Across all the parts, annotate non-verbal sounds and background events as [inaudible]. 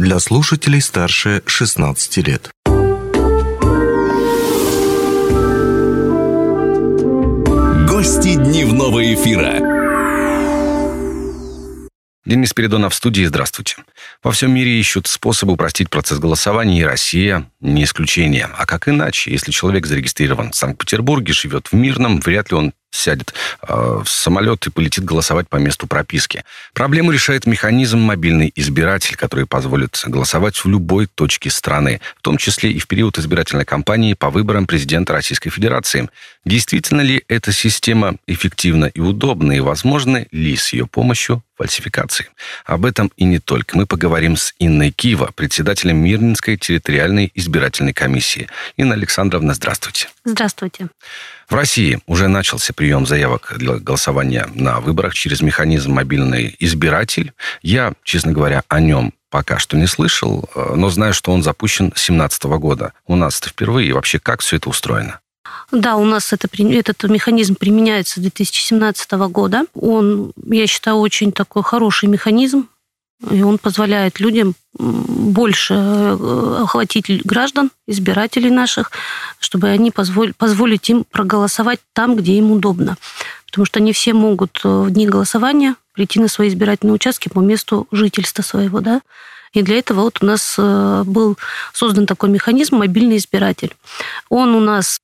для слушателей старше 16 лет. Гости дневного эфира. Денис Передонов в студии. Здравствуйте. Во всем мире ищут способы упростить процесс голосования, и Россия не исключение. А как иначе? Если человек зарегистрирован в Санкт-Петербурге, живет в Мирном, вряд ли он сядет э, в самолет и полетит голосовать по месту прописки. Проблему решает механизм мобильный избиратель, который позволит голосовать в любой точке страны, в том числе и в период избирательной кампании по выборам президента Российской Федерации. Действительно ли эта система эффективна и удобна, и возможны ли с ее помощью фальсификации? Об этом и не только. Мы поговорим с Инной Кива, председателем Мирнинской территориальной избирательной комиссии. Инна Александровна, здравствуйте. Здравствуйте. В России уже начался прием заявок для голосования на выборах через механизм «Мобильный избиратель». Я, честно говоря, о нем пока что не слышал, э, но знаю, что он запущен с 2017 года. У нас это впервые. И вообще, как все это устроено? Да, у нас это, этот механизм применяется с 2017 года. Он, я считаю, очень такой хороший механизм, и он позволяет людям больше э, охватить граждан, избирателей наших, чтобы они позволь, позволить им проголосовать там, где им удобно. Потому что не все могут э, в дни голосования прийти на свои избирательные участки по месту жительства своего, да. И для этого вот у нас э, был создан такой механизм мобильный избиратель. Он у нас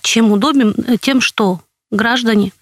чем удобен? Тем, что граждане,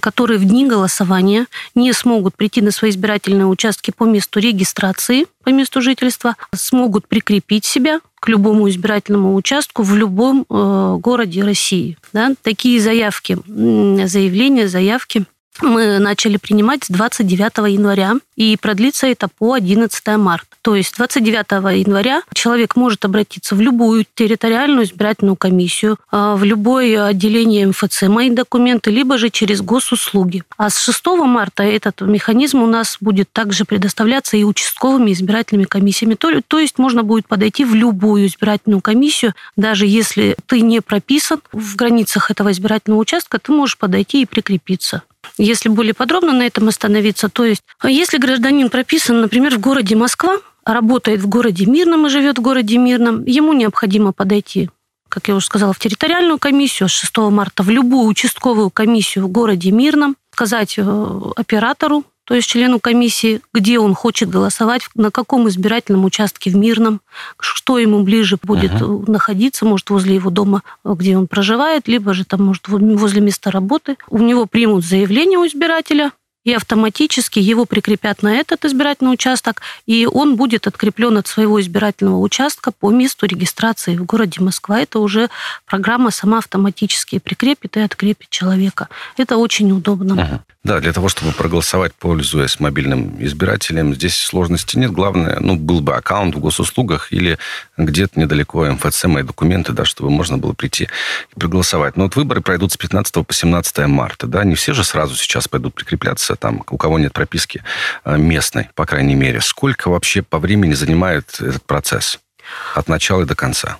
которые в дни голосования не смогут прийти на свои избирательные участки по месту регистрации, по месту жительства, смогут прикрепить себя к любому избирательному участку в любом э, городе России. Да? Такие заявки, заявления, заявки мы начали принимать с 29 января, и продлится это по 11 марта. То есть 29 января человек может обратиться в любую территориальную избирательную комиссию, а, в любое отделение МФЦ «Мои документы», либо же через госуслуги. А с 6 марта этот механизм у нас будет также предоставляться и участковыми избирательными комиссиями. То, то есть можно будет подойти в любую избирательную комиссию, даже если ты не прописан в границах этого избирательного участка, ты можешь подойти и прикрепиться. Если более подробно на этом остановиться, то есть, если гражданин прописан, например, в городе Москва, работает в городе Мирном и живет в городе Мирном, ему необходимо подойти как я уже сказала, в территориальную комиссию с 6 марта, в любую участковую комиссию в городе Мирном, сказать э, оператору, то есть члену комиссии, где он хочет голосовать, на каком избирательном участке в Мирном, что ему ближе будет uh-huh. находиться, может, возле его дома, где он проживает, либо же там, может, возле места работы. У него примут заявление у избирателя, и автоматически его прикрепят на этот избирательный участок, и он будет откреплен от своего избирательного участка по месту регистрации в городе Москва. Это уже программа сама автоматически прикрепит и открепит человека. Это очень удобно. Ага. Да, для того, чтобы проголосовать, пользуясь мобильным избирателем, здесь сложности нет. Главное, ну, был бы аккаунт в госуслугах или где-то недалеко МФЦ, мои документы, да, чтобы можно было прийти и проголосовать. Но вот выборы пройдут с 15 по 17 марта, да, не все же сразу сейчас пойдут прикрепляться, там, у кого нет прописки а, местной, по крайней мере. Сколько вообще по времени занимает этот процесс от начала до конца?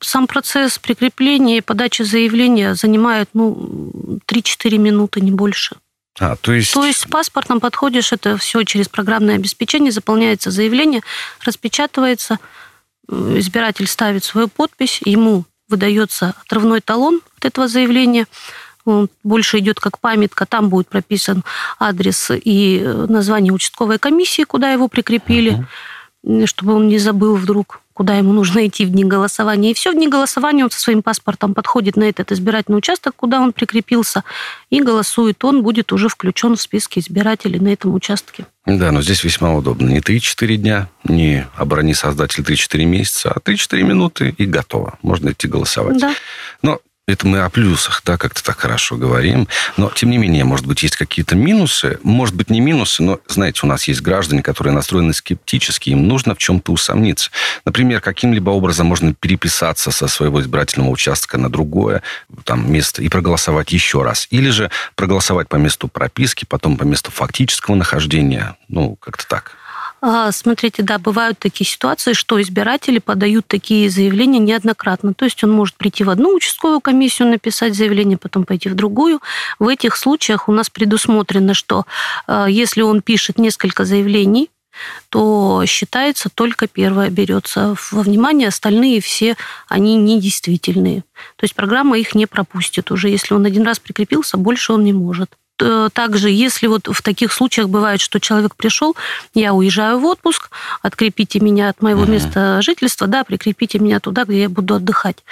сам процесс прикрепления и подачи заявления занимает ну, 3-4 минуты, не больше. А, то есть... То есть с паспортом подходишь, это все через программное обеспечение, заполняется заявление, распечатывается, избиратель ставит свою подпись, ему выдается отрывной талон от этого заявления, он больше идет как памятка, там будет прописан адрес и название участковой комиссии, куда его прикрепили, uh-huh. чтобы он не забыл вдруг куда ему [laughs] нужно идти в дни голосования. И все в дни голосования он со своим паспортом подходит на этот избирательный участок, куда он прикрепился, и голосует. Он будет уже включен в списки избирателей на этом участке. Да, но здесь весьма удобно. Не 3-4 дня, не оборони создатель 3-4 месяца, а 3-4 минуты и готово. Можно идти голосовать. Да. Но это мы о плюсах, да, как-то так хорошо говорим. Но, тем не менее, может быть, есть какие-то минусы. Может быть, не минусы, но, знаете, у нас есть граждане, которые настроены скептически, им нужно в чем-то усомниться. Например, каким-либо образом можно переписаться со своего избирательного участка на другое там, место и проголосовать еще раз. Или же проголосовать по месту прописки, потом по месту фактического нахождения. Ну, как-то так. А, смотрите, да, бывают такие ситуации, что избиратели подают такие заявления неоднократно. То есть он может прийти в одну участковую комиссию, написать заявление, потом пойти в другую. В этих случаях у нас предусмотрено, что а, если он пишет несколько заявлений, то считается только первое берется во внимание, остальные все, они недействительные. То есть программа их не пропустит уже. Если он один раз прикрепился, больше он не может. Э, также, если вот в таких случаях бывает, что человек пришел, я уезжаю в отпуск, открепите меня от моего угу. места жительства, да, прикрепите меня туда, где я буду отдыхать.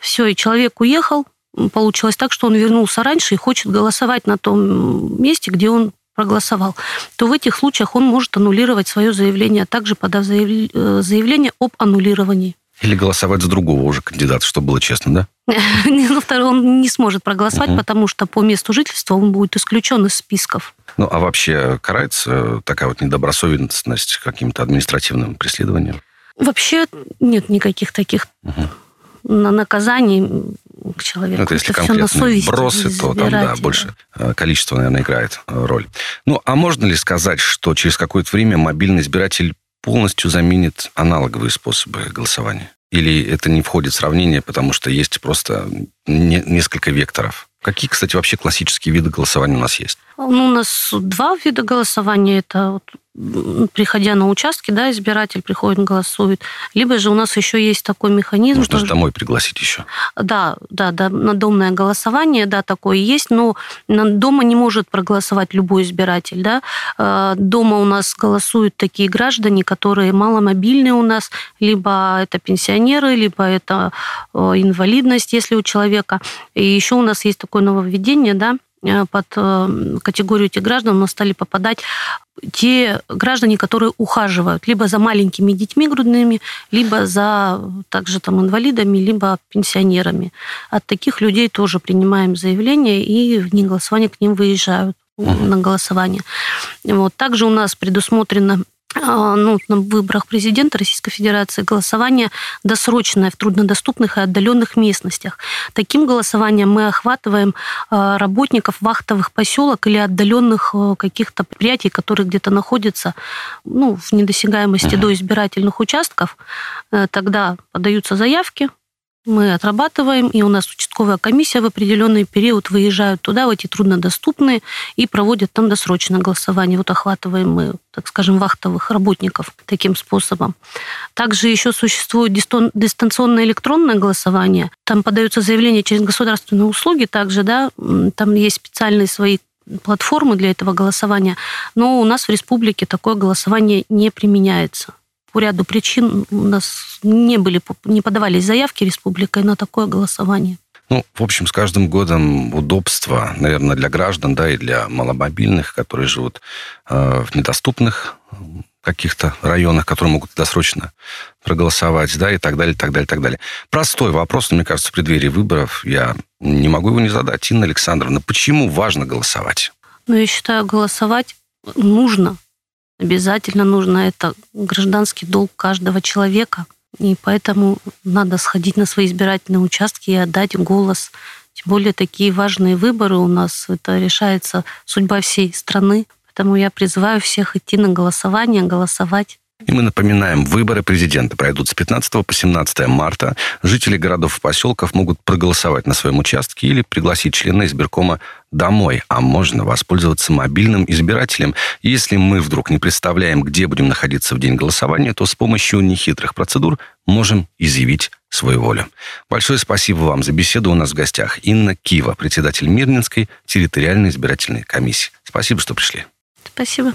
Все, и человек уехал, получилось так, что он вернулся раньше и хочет голосовать на том месте, где он проголосовал, то в этих случаях он может аннулировать свое заявление, а также подав э, заявление об аннулировании. Или голосовать за другого уже кандидата, чтобы было честно, да? [laughs] Ну, второй он не сможет проголосовать, угу. потому что по месту жительства он будет исключен из списков. Ну, а вообще карается такая вот недобросовестность каким-то административным преследованием? Вообще нет никаких таких угу. наказаний к человеку. Ну, это если это конкретные бросы, то там, да, больше э, количество, наверное, играет э, роль. Ну, а можно ли сказать, что через какое-то время мобильный избиратель полностью заменит аналоговые способы голосования? Или это не входит в сравнение, потому что есть просто не, несколько векторов? Какие, кстати, вообще классические виды голосования у нас есть? Ну, у нас два вида голосования. Это вот приходя на участки, да, избиратель приходит, голосует. Либо же у нас еще есть такой механизм... Можно же домой пригласить еще. Да, да, да, на домное голосование, да, такое есть, но дома не может проголосовать любой избиратель, да. Э, дома у нас голосуют такие граждане, которые маломобильные у нас, либо это пенсионеры, либо это э, инвалидность, если у человека. И еще у нас есть такое нововведение, да, под э, категорию этих граждан у нас стали попадать те граждане, которые ухаживают либо за маленькими детьми грудными, либо за также там инвалидами, либо пенсионерами. От таких людей тоже принимаем заявления и в дни голосования к ним выезжают на голосование. Вот. Также у нас предусмотрено ну, на выборах президента Российской Федерации голосование досрочное в труднодоступных и отдаленных местностях. Таким голосованием мы охватываем а, работников вахтовых поселок или отдаленных а, каких-то предприятий, которые где-то находятся ну, в недосягаемости uh-huh. до избирательных участков. Э, тогда подаются заявки, мы отрабатываем, и у нас участковая комиссия в определенный период выезжают туда, в эти труднодоступные, и проводят там досрочное голосование. Вот охватываем мы, так скажем, вахтовых работников таким способом. Также еще существует дистанционное электронное голосование. Там подаются заявления через государственные услуги также, да, там есть специальные свои платформы для этого голосования, но у нас в республике такое голосование не применяется по ряду причин у нас не, были, не подавались заявки республикой на такое голосование. Ну, в общем, с каждым годом удобства, наверное, для граждан, да, и для маломобильных, которые живут э, в недоступных каких-то районах, которые могут досрочно проголосовать, да, и так далее, так далее, так далее. Простой вопрос, но мне кажется, в преддверии выборов я не могу его не задать. Инна Александровна, почему важно голосовать? Ну, я считаю, голосовать нужно. Обязательно нужно. Это гражданский долг каждого человека. И поэтому надо сходить на свои избирательные участки и отдать голос. Тем более такие важные выборы у нас. Это решается судьба всей страны. Поэтому я призываю всех идти на голосование, голосовать. И мы напоминаем, выборы президента пройдут с 15 по 17 марта. Жители городов и поселков могут проголосовать на своем участке или пригласить члена избиркома домой, а можно воспользоваться мобильным избирателем. Если мы вдруг не представляем, где будем находиться в день голосования, то с помощью нехитрых процедур можем изъявить свою волю. Большое спасибо вам за беседу. У нас в гостях Инна Кива, председатель Мирнинской территориальной избирательной комиссии. Спасибо, что пришли. Спасибо.